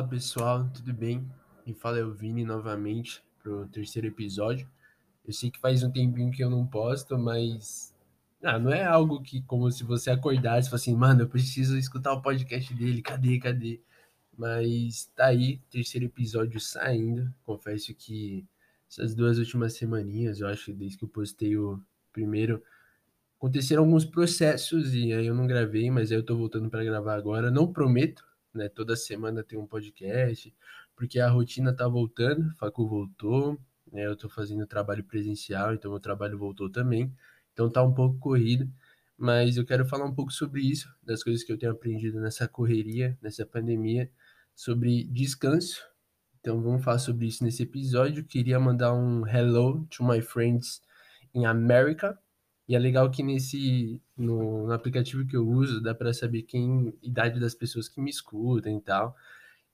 Fala pessoal, tudo bem? Quem fala é o Vini novamente pro terceiro episódio. Eu sei que faz um tempinho que eu não posto, mas ah, não é algo que como se você acordasse e falasse assim, mano, eu preciso escutar o podcast dele, cadê, cadê? Mas tá aí, terceiro episódio saindo. Confesso que essas duas últimas semaninhas, eu acho, desde que eu postei o primeiro, aconteceram alguns processos e aí eu não gravei, mas aí eu tô voltando para gravar agora. Não prometo, né? Toda semana tem um podcast, porque a rotina tá voltando, facu voltou, né? Eu tô fazendo trabalho presencial, então meu trabalho voltou também. Então tá um pouco corrido, mas eu quero falar um pouco sobre isso, das coisas que eu tenho aprendido nessa correria, nessa pandemia, sobre descanso. Então vamos falar sobre isso nesse episódio. Queria mandar um hello to my friends in America, e é legal que nesse no, no aplicativo que eu uso dá para saber quem idade das pessoas que me escutam e tal.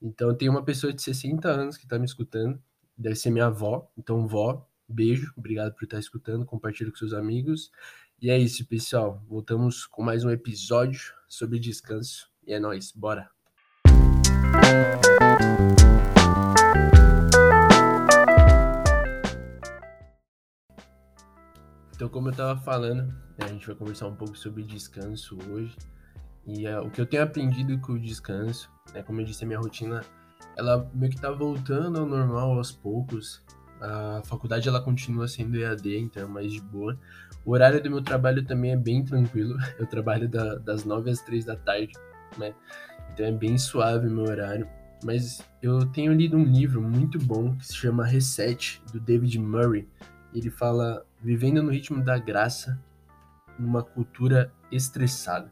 Então tem uma pessoa de 60 anos que está me escutando, deve ser minha avó. Então, vó, beijo, obrigado por estar escutando, compartilhe com seus amigos. E é isso, pessoal. Voltamos com mais um episódio sobre descanso. E é nóis, bora! Então, como eu estava falando, né, a gente vai conversar um pouco sobre descanso hoje. E uh, o que eu tenho aprendido com o descanso, né, como eu disse, a minha rotina, ela meio que tá voltando ao normal aos poucos. A faculdade ela continua sendo EAD, então é mais de boa. O horário do meu trabalho também é bem tranquilo. Eu trabalho da, das 9 às 3 da tarde, né? Então é bem suave o meu horário. Mas eu tenho lido um livro muito bom que se chama Reset, do David Murray. Ele fala vivendo no ritmo da graça, numa cultura estressada.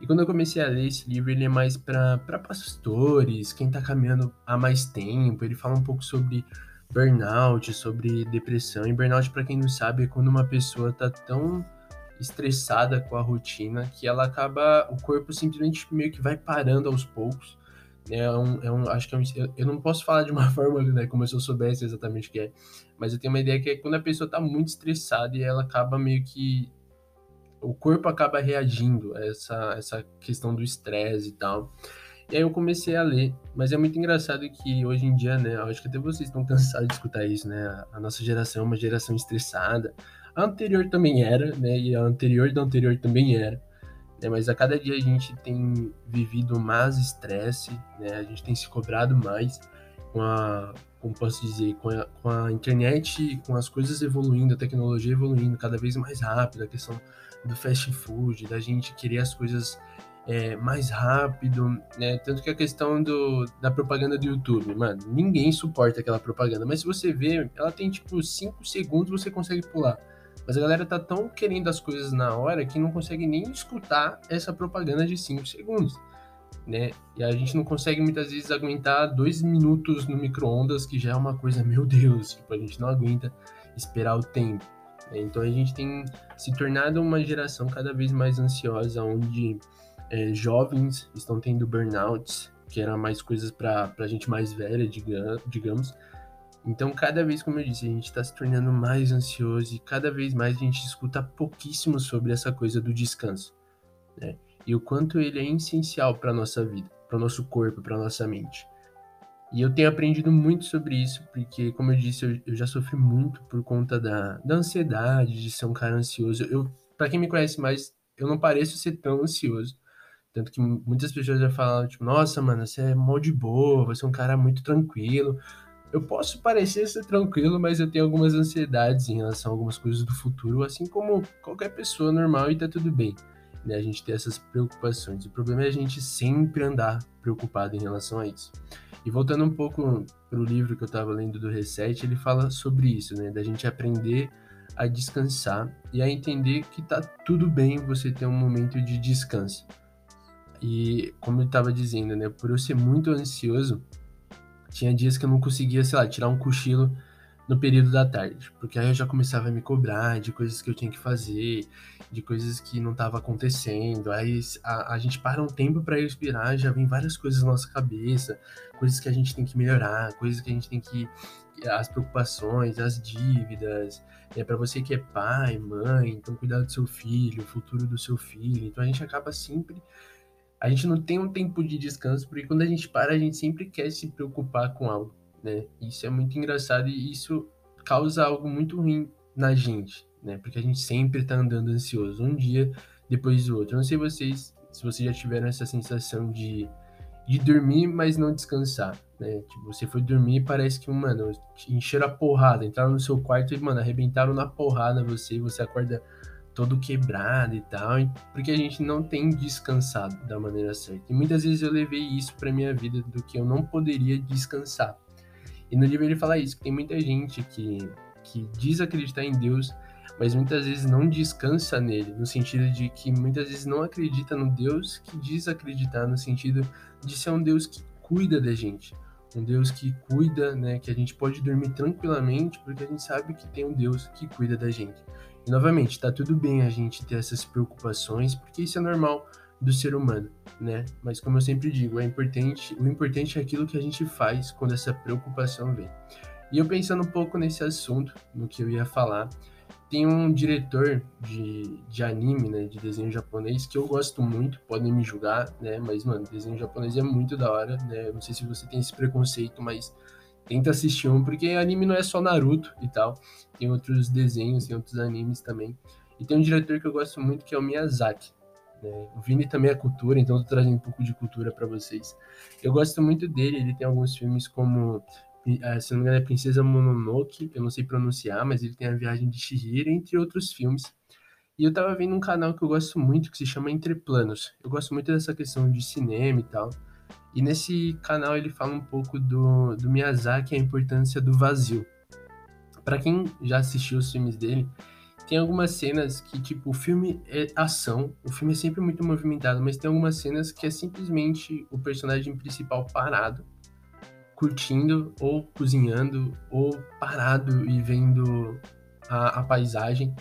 E quando eu comecei a ler esse livro, ele é mais para pastores, quem está caminhando há mais tempo. Ele fala um pouco sobre burnout, sobre depressão. E burnout, para quem não sabe, é quando uma pessoa está tão estressada com a rotina que ela acaba, o corpo simplesmente meio que vai parando aos poucos é um, é um, acho que é um, eu não posso falar de uma forma, né, como se eu soubesse exatamente o que é, mas eu tenho uma ideia que é quando a pessoa está muito estressada e ela acaba meio que o corpo acaba reagindo a essa, essa questão do estresse e tal. E aí eu comecei a ler, mas é muito engraçado que hoje em dia, né, acho que até vocês estão cansados de escutar isso, né, a nossa geração é uma geração estressada, a anterior também era, né, e a anterior da anterior também era, né? Mas a cada dia a gente tem vivido mais estresse, né? A gente tem se cobrado mais com a, como posso dizer, com a, com a internet, com as coisas evoluindo, a tecnologia evoluindo cada vez mais rápido, a questão do fast food, da gente querer as coisas é, mais rápido, né? Tanto que a questão do, da propaganda do YouTube, mano, ninguém suporta aquela propaganda, mas se você vê, ela tem tipo 5 segundos, você consegue pular. Mas a galera tá tão querendo as coisas na hora que não consegue nem escutar essa propaganda de 5 segundos. Né? E a gente não consegue muitas vezes aguentar dois minutos no micro-ondas, que já é uma coisa, meu Deus, tipo, a gente não aguenta esperar o tempo. Né? Então a gente tem se tornado uma geração cada vez mais ansiosa, onde é, jovens estão tendo burnouts, que eram mais coisas para gente mais velha, digamos, então, cada vez, como eu disse, a gente está se tornando mais ansioso e cada vez mais a gente escuta pouquíssimo sobre essa coisa do descanso, né? E o quanto ele é essencial para nossa vida, para o nosso corpo, para nossa mente. E eu tenho aprendido muito sobre isso, porque, como eu disse, eu, eu já sofri muito por conta da, da ansiedade, de ser um cara ansioso. Eu, para quem me conhece mais, eu não pareço ser tão ansioso. Tanto que muitas pessoas já falam, tipo, nossa, mano, você é mó de boa, você é um cara muito tranquilo eu posso parecer ser tranquilo, mas eu tenho algumas ansiedades em relação a algumas coisas do futuro, assim como qualquer pessoa normal e tá tudo bem. Né? A gente tem essas preocupações. O problema é a gente sempre andar preocupado em relação a isso. E voltando um pouco pro livro que eu estava lendo do Reset, ele fala sobre isso, né? Da gente aprender a descansar e a entender que tá tudo bem você ter um momento de descanso. E como eu estava dizendo, né? Por eu ser muito ansioso, tinha dias que eu não conseguia, sei lá, tirar um cochilo no período da tarde, porque aí eu já começava a me cobrar de coisas que eu tinha que fazer, de coisas que não estava acontecendo. Aí a, a, gente para um tempo para respirar, já vem várias coisas na nossa cabeça, coisas que a gente tem que melhorar, coisas que a gente tem que as preocupações, as dívidas, é para você que é pai, mãe, então cuidar do seu filho, o futuro do seu filho. Então a gente acaba sempre a gente não tem um tempo de descanso, porque quando a gente para, a gente sempre quer se preocupar com algo, né? Isso é muito engraçado e isso causa algo muito ruim na gente, né? Porque a gente sempre tá andando ansioso, um dia depois do outro. Não sei vocês, se vocês já tiveram essa sensação de, de dormir, mas não descansar, né? Tipo, você foi dormir e parece que, mano, encheram a porrada, entraram no seu quarto e, mano, arrebentaram na porrada você, e você acorda todo quebrado e tal, porque a gente não tem descansado da maneira certa. E muitas vezes eu levei isso para minha vida do que eu não poderia descansar. E no livro ele fala isso, que tem muita gente que, que diz acreditar em Deus, mas muitas vezes não descansa nele, no sentido de que muitas vezes não acredita no Deus que diz acreditar, no sentido de ser um Deus que cuida da gente, um Deus que cuida, né, que a gente pode dormir tranquilamente, porque a gente sabe que tem um Deus que cuida da gente. Novamente, tá tudo bem a gente ter essas preocupações, porque isso é normal do ser humano, né? Mas como eu sempre digo, é importante, o importante é aquilo que a gente faz quando essa preocupação vem. E eu pensando um pouco nesse assunto, no que eu ia falar, tem um diretor de, de anime, né, de desenho japonês, que eu gosto muito, podem me julgar, né, mas, mano, desenho japonês é muito da hora, né, não sei se você tem esse preconceito, mas tenta assistir um, porque anime não é só Naruto e tal, tem outros desenhos, tem outros animes também. E tem um diretor que eu gosto muito que é o Miyazaki. Né? O Vini também é cultura, então eu tô trazendo um pouco de cultura para vocês. Eu gosto muito dele, ele tem alguns filmes como, eh, se não me engano, é Princesa Mononoke, eu não sei pronunciar, mas ele tem A Viagem de Chihiro, entre outros filmes. E eu tava vendo um canal que eu gosto muito, que se chama Entre Planos. Eu gosto muito dessa questão de cinema e tal. E nesse canal ele fala um pouco do, do Miyazaki a importância do vazio. Para quem já assistiu os filmes dele, tem algumas cenas que, tipo, o filme é ação, o filme é sempre muito movimentado, mas tem algumas cenas que é simplesmente o personagem principal parado, curtindo, ou cozinhando, ou parado e vendo a, a paisagem.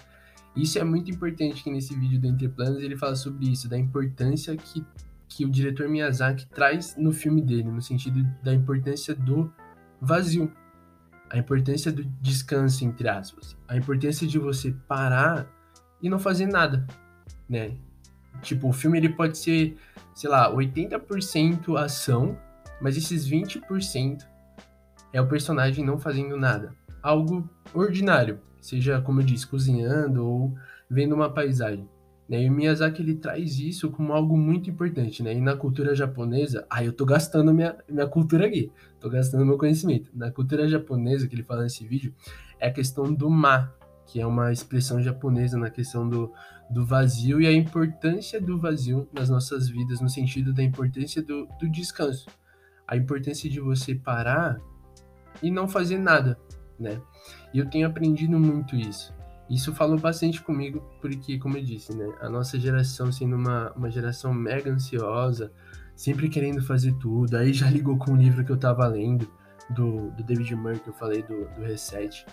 Isso é muito importante que nesse vídeo do Entre Planos ele fala sobre isso, da importância que que o diretor Miyazaki traz no filme dele, no sentido da importância do vazio, a importância do descanso, entre aspas, a importância de você parar e não fazer nada, né? Tipo, o filme ele pode ser, sei lá, 80% ação, mas esses 20% é o personagem não fazendo nada. Algo ordinário, seja, como eu disse, cozinhando ou vendo uma paisagem. Né? E o Miyazaki ele traz isso como algo muito importante, né? E na cultura japonesa, ah, eu tô gastando minha, minha cultura aqui, tô gastando meu conhecimento. Na cultura japonesa que ele fala nesse vídeo, é a questão do ma, que é uma expressão japonesa na questão do, do vazio e a importância do vazio nas nossas vidas, no sentido da importância do, do descanso. A importância de você parar e não fazer nada, né? E eu tenho aprendido muito isso. Isso falou bastante comigo, porque, como eu disse, né, a nossa geração sendo uma, uma geração mega ansiosa, sempre querendo fazer tudo, aí já ligou com o livro que eu tava lendo, do, do David Murray, que eu falei do, do Reset,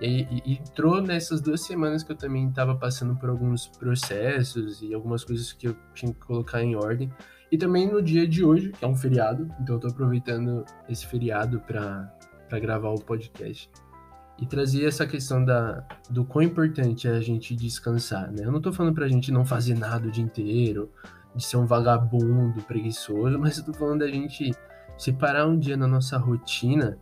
e, e, entrou nessas duas semanas que eu também estava passando por alguns processos e algumas coisas que eu tinha que colocar em ordem, e também no dia de hoje, que é um feriado, então eu tô aproveitando esse feriado para gravar o podcast e trazer essa questão da, do quão importante é a gente descansar, né? Eu não tô falando pra gente não fazer nada o dia inteiro, de ser um vagabundo, preguiçoso, mas eu tô falando da gente separar um dia na nossa rotina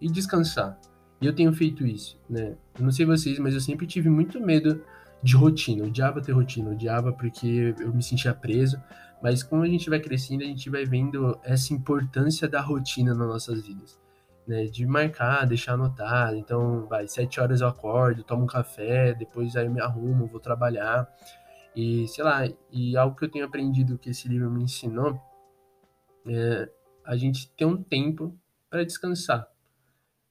e descansar. E eu tenho feito isso, né? Eu não sei vocês, mas eu sempre tive muito medo de rotina. Eu odiava ter rotina, eu odiava porque eu me sentia preso. Mas como a gente vai crescendo, a gente vai vendo essa importância da rotina nas nossas vidas né, de marcar, deixar anotado. Então, vai, sete horas eu acordo, tomo um café, depois aí eu me arrumo, vou trabalhar. E, sei lá, e algo que eu tenho aprendido que esse livro me ensinou é a gente ter um tempo para descansar.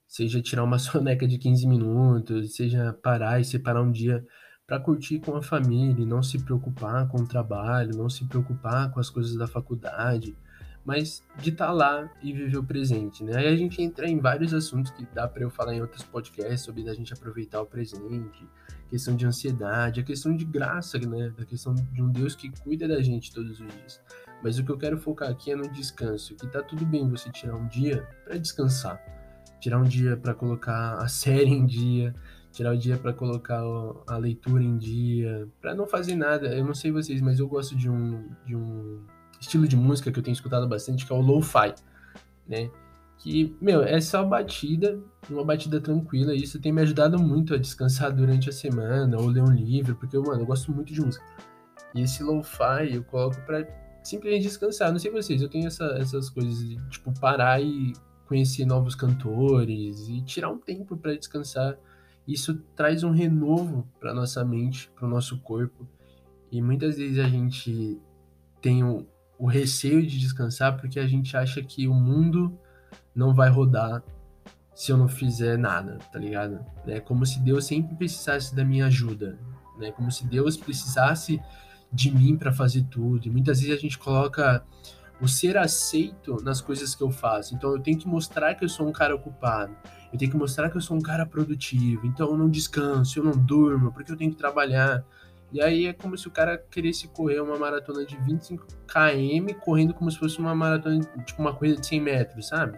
Seja tirar uma soneca de 15 minutos, seja parar e separar um dia para curtir com a família, não se preocupar com o trabalho, não se preocupar com as coisas da faculdade, mas de estar tá lá e viver o presente, né? Aí a gente entra em vários assuntos que dá para eu falar em outros podcasts sobre a gente aproveitar o presente, questão de ansiedade, a questão de graça, né? Da questão de um Deus que cuida da gente todos os dias. Mas o que eu quero focar aqui é no descanso, que tá tudo bem você tirar um dia para descansar, tirar um dia para colocar a série em dia, tirar o dia para colocar a leitura em dia, para não fazer nada. Eu não sei vocês, mas eu gosto de um de um estilo de música que eu tenho escutado bastante, que é o lo-fi, né? Que, meu, é só batida, uma batida tranquila, e isso tem me ajudado muito a descansar durante a semana, ou ler um livro, porque, mano, eu gosto muito de música. E esse lo-fi eu coloco pra simplesmente descansar. Não sei vocês, eu tenho essa, essas coisas de, tipo, parar e conhecer novos cantores e tirar um tempo para descansar. Isso traz um renovo para nossa mente, para o nosso corpo. E muitas vezes a gente tem o, o receio de descansar porque a gente acha que o mundo não vai rodar se eu não fizer nada, tá ligado? É como se Deus sempre precisasse da minha ajuda, né? Como se Deus precisasse de mim para fazer tudo. E muitas vezes a gente coloca o ser aceito nas coisas que eu faço. Então eu tenho que mostrar que eu sou um cara ocupado. Eu tenho que mostrar que eu sou um cara produtivo. Então eu não descanso, eu não durmo, porque eu tenho que trabalhar. E aí é como se o cara queresse correr uma maratona de 25 km correndo como se fosse uma maratona, tipo uma coisa de 100 metros, sabe?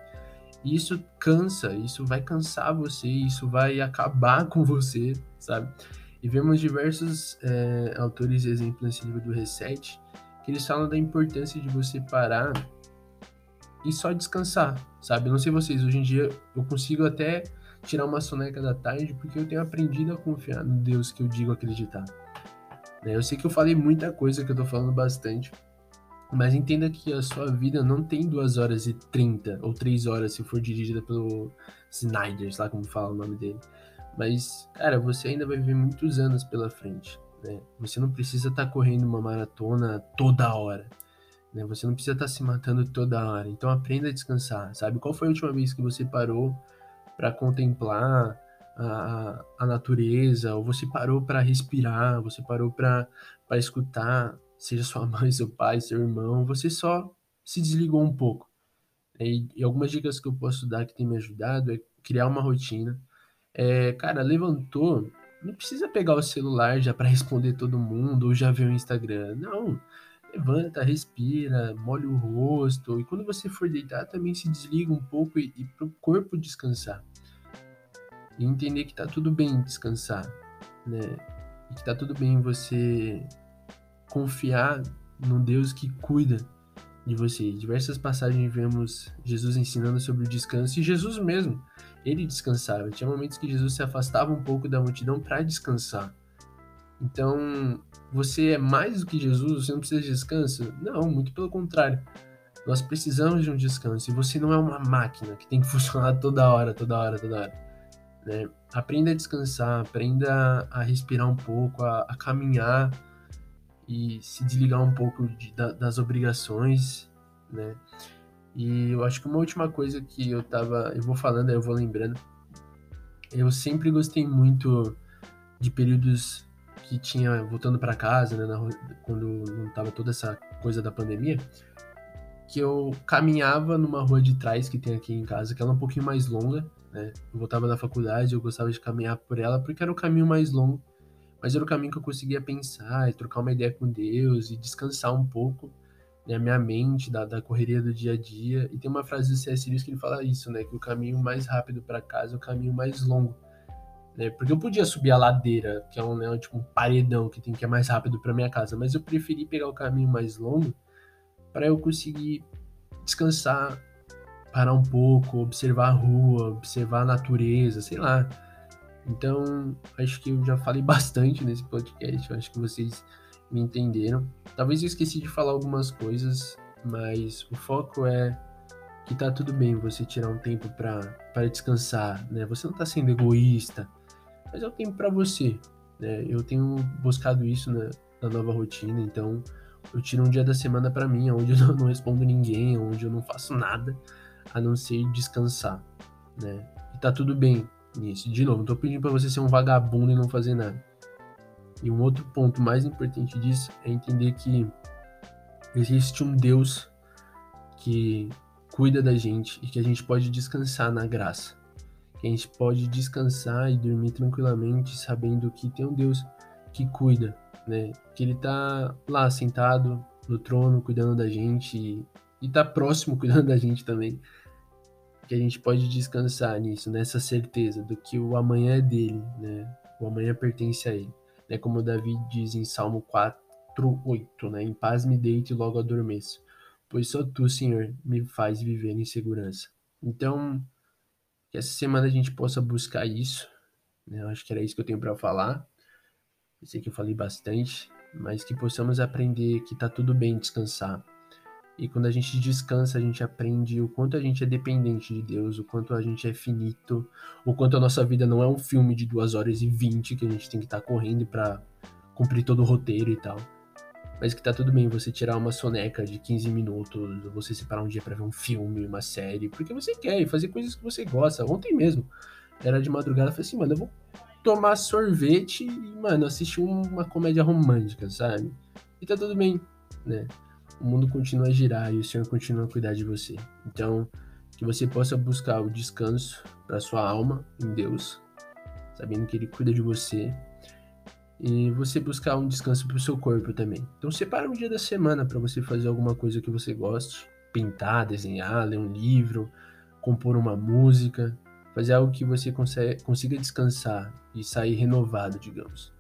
E isso cansa, isso vai cansar você, isso vai acabar com você, sabe? E vemos diversos é, autores e exemplos nesse livro do Reset, que eles falam da importância de você parar e só descansar, sabe? Não sei vocês, hoje em dia eu consigo até tirar uma soneca da tarde porque eu tenho aprendido a confiar no Deus que eu digo acreditar. Né? Eu sei que eu falei muita coisa, que eu tô falando bastante, mas entenda que a sua vida não tem 2 horas e 30 ou 3 horas se for dirigida pelo Snyder, lá como fala o nome dele. Mas, cara, você ainda vai viver muitos anos pela frente. Né? Você não precisa estar tá correndo uma maratona toda hora. Né? Você não precisa estar tá se matando toda hora. Então aprenda a descansar, sabe? Qual foi a última vez que você parou para contemplar a, a natureza, ou você parou para respirar, você parou para escutar, seja sua mãe, seu pai, seu irmão, você só se desligou um pouco. E, e algumas dicas que eu posso dar que tem me ajudado é criar uma rotina. É, cara, levantou, não precisa pegar o celular já para responder todo mundo ou já ver o Instagram. Não. Levanta, respira, molha o rosto. E quando você for deitar, também se desliga um pouco e, e para o corpo descansar. E entender que tá tudo bem descansar, né? E que tá tudo bem você confiar no Deus que cuida de você. Diversas passagens vemos Jesus ensinando sobre o descanso e Jesus mesmo ele descansava. Tinha momentos que Jesus se afastava um pouco da multidão para descansar. Então, você é mais do que Jesus? Você não precisa de descanso? Não, muito pelo contrário. Nós precisamos de um descanso. E você não é uma máquina que tem que funcionar toda hora, toda hora, toda hora. Né? Aprenda a descansar, aprenda a respirar um pouco, a, a caminhar e se desligar um pouco de, da, das obrigações, né? E eu acho que uma última coisa que eu tava. Eu vou falando, aí eu vou lembrando. Eu sempre gostei muito de períodos que tinha voltando para casa, né, na, quando não tava toda essa coisa da pandemia, que eu caminhava numa rua de trás que tem aqui em casa, que ela é um pouquinho mais longa, né? Eu voltava da faculdade, eu gostava de caminhar por ela porque era um caminho mais longo, mas era o caminho que eu conseguia pensar e trocar uma ideia com Deus e descansar um pouco né, minha mente da, da correria do dia a dia. E tem uma frase do C.S. Lewis que ele fala isso, né? Que o caminho mais rápido para casa é o caminho mais longo. Né? Porque eu podia subir a ladeira, que é um, né, tipo um paredão que tem que é mais rápido para minha casa, mas eu preferi pegar o caminho mais longo para eu conseguir descansar, parar um pouco, observar a rua, observar a natureza, sei lá. Então, acho que eu já falei bastante nesse podcast. Acho que vocês me entenderam. Talvez eu esqueci de falar algumas coisas, mas o foco é que tá tudo bem você tirar um tempo para descansar, né? Você não tá sendo egoísta, mas é um tempo para você, né? Eu tenho buscado isso na, na, nova rotina, então eu tiro um dia da semana para mim, onde eu não respondo ninguém, onde eu não faço nada a não ser descansar, né? E tá tudo bem nisso. De novo, não tô pedindo para você ser um vagabundo e não fazer nada. E um outro ponto mais importante disso é entender que existe um Deus que cuida da gente e que a gente pode descansar na graça. Que a gente pode descansar e dormir tranquilamente sabendo que tem um Deus que cuida, né? Que ele tá lá sentado no trono cuidando da gente e, e tá próximo cuidando da gente também. Que a gente pode descansar nisso, nessa certeza do que o amanhã é dele, né? O amanhã pertence a ele né, como Davi diz em Salmo 4, 8, né, em paz me deito e logo adormeço, pois só tu, Senhor, me faz viver em segurança. Então, que essa semana a gente possa buscar isso. Né? Eu acho que era isso que eu tenho para falar. Eu sei que eu falei bastante, mas que possamos aprender que tá tudo bem descansar. E quando a gente descansa, a gente aprende o quanto a gente é dependente de Deus, o quanto a gente é finito, o quanto a nossa vida não é um filme de 2 horas e 20 que a gente tem que estar tá correndo para cumprir todo o roteiro e tal mas que tá tudo bem você tirar uma soneca de 15 minutos, você separar um dia para ver um filme, uma série, porque você quer e fazer coisas que você gosta. Ontem mesmo, era de madrugada, eu falei assim, mano, eu vou tomar sorvete e, mano, assistir uma comédia romântica, sabe? E tá tudo bem, né? O mundo continua a girar e o Senhor continua a cuidar de você. Então, que você possa buscar o descanso para sua alma em Deus, sabendo que Ele cuida de você e você buscar um descanso para o seu corpo também. Então separa um dia da semana para você fazer alguma coisa que você goste, pintar, desenhar, ler um livro, compor uma música, fazer algo que você consiga descansar e sair renovado, digamos.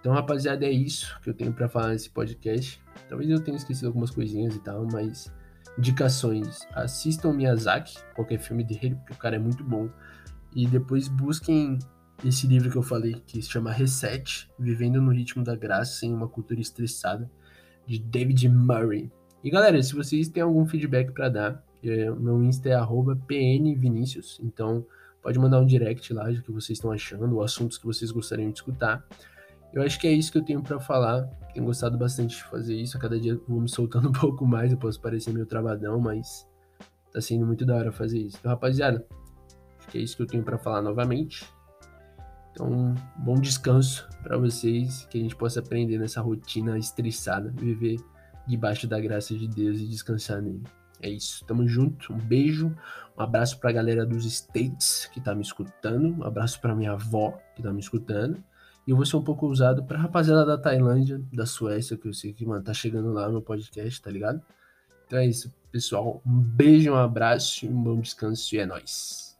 Então, rapaziada, é isso que eu tenho para falar nesse podcast. Talvez eu tenha esquecido algumas coisinhas e tal, mas indicações. Assistam Miyazaki, qualquer filme dele, porque o cara é muito bom. E depois busquem esse livro que eu falei, que se chama Reset, Vivendo no Ritmo da Graça em uma Cultura Estressada, de David Murray. E galera, se vocês têm algum feedback para dar, é, meu Insta é pnvinicius, então pode mandar um direct lá do que vocês estão achando, ou assuntos que vocês gostariam de escutar. Eu acho que é isso que eu tenho para falar. Tenho gostado bastante de fazer isso. A cada dia vou me soltando um pouco mais. Eu posso parecer meio travadão, mas tá sendo muito da hora fazer isso. Então, rapaziada, acho que é isso que eu tenho para falar novamente. Então, bom descanso para vocês, que a gente possa aprender nessa rotina estressada, viver debaixo da graça de Deus e descansar nele. É isso, tamo junto. Um beijo, um abraço pra galera dos States que tá me escutando, um abraço pra minha avó que tá me escutando. E eu vou ser um pouco usado pra rapaziada da Tailândia, da Suécia, que eu sei que, mano, tá chegando lá no podcast, tá ligado? Então é isso, pessoal. Um beijo, um abraço, um bom descanso e é nóis.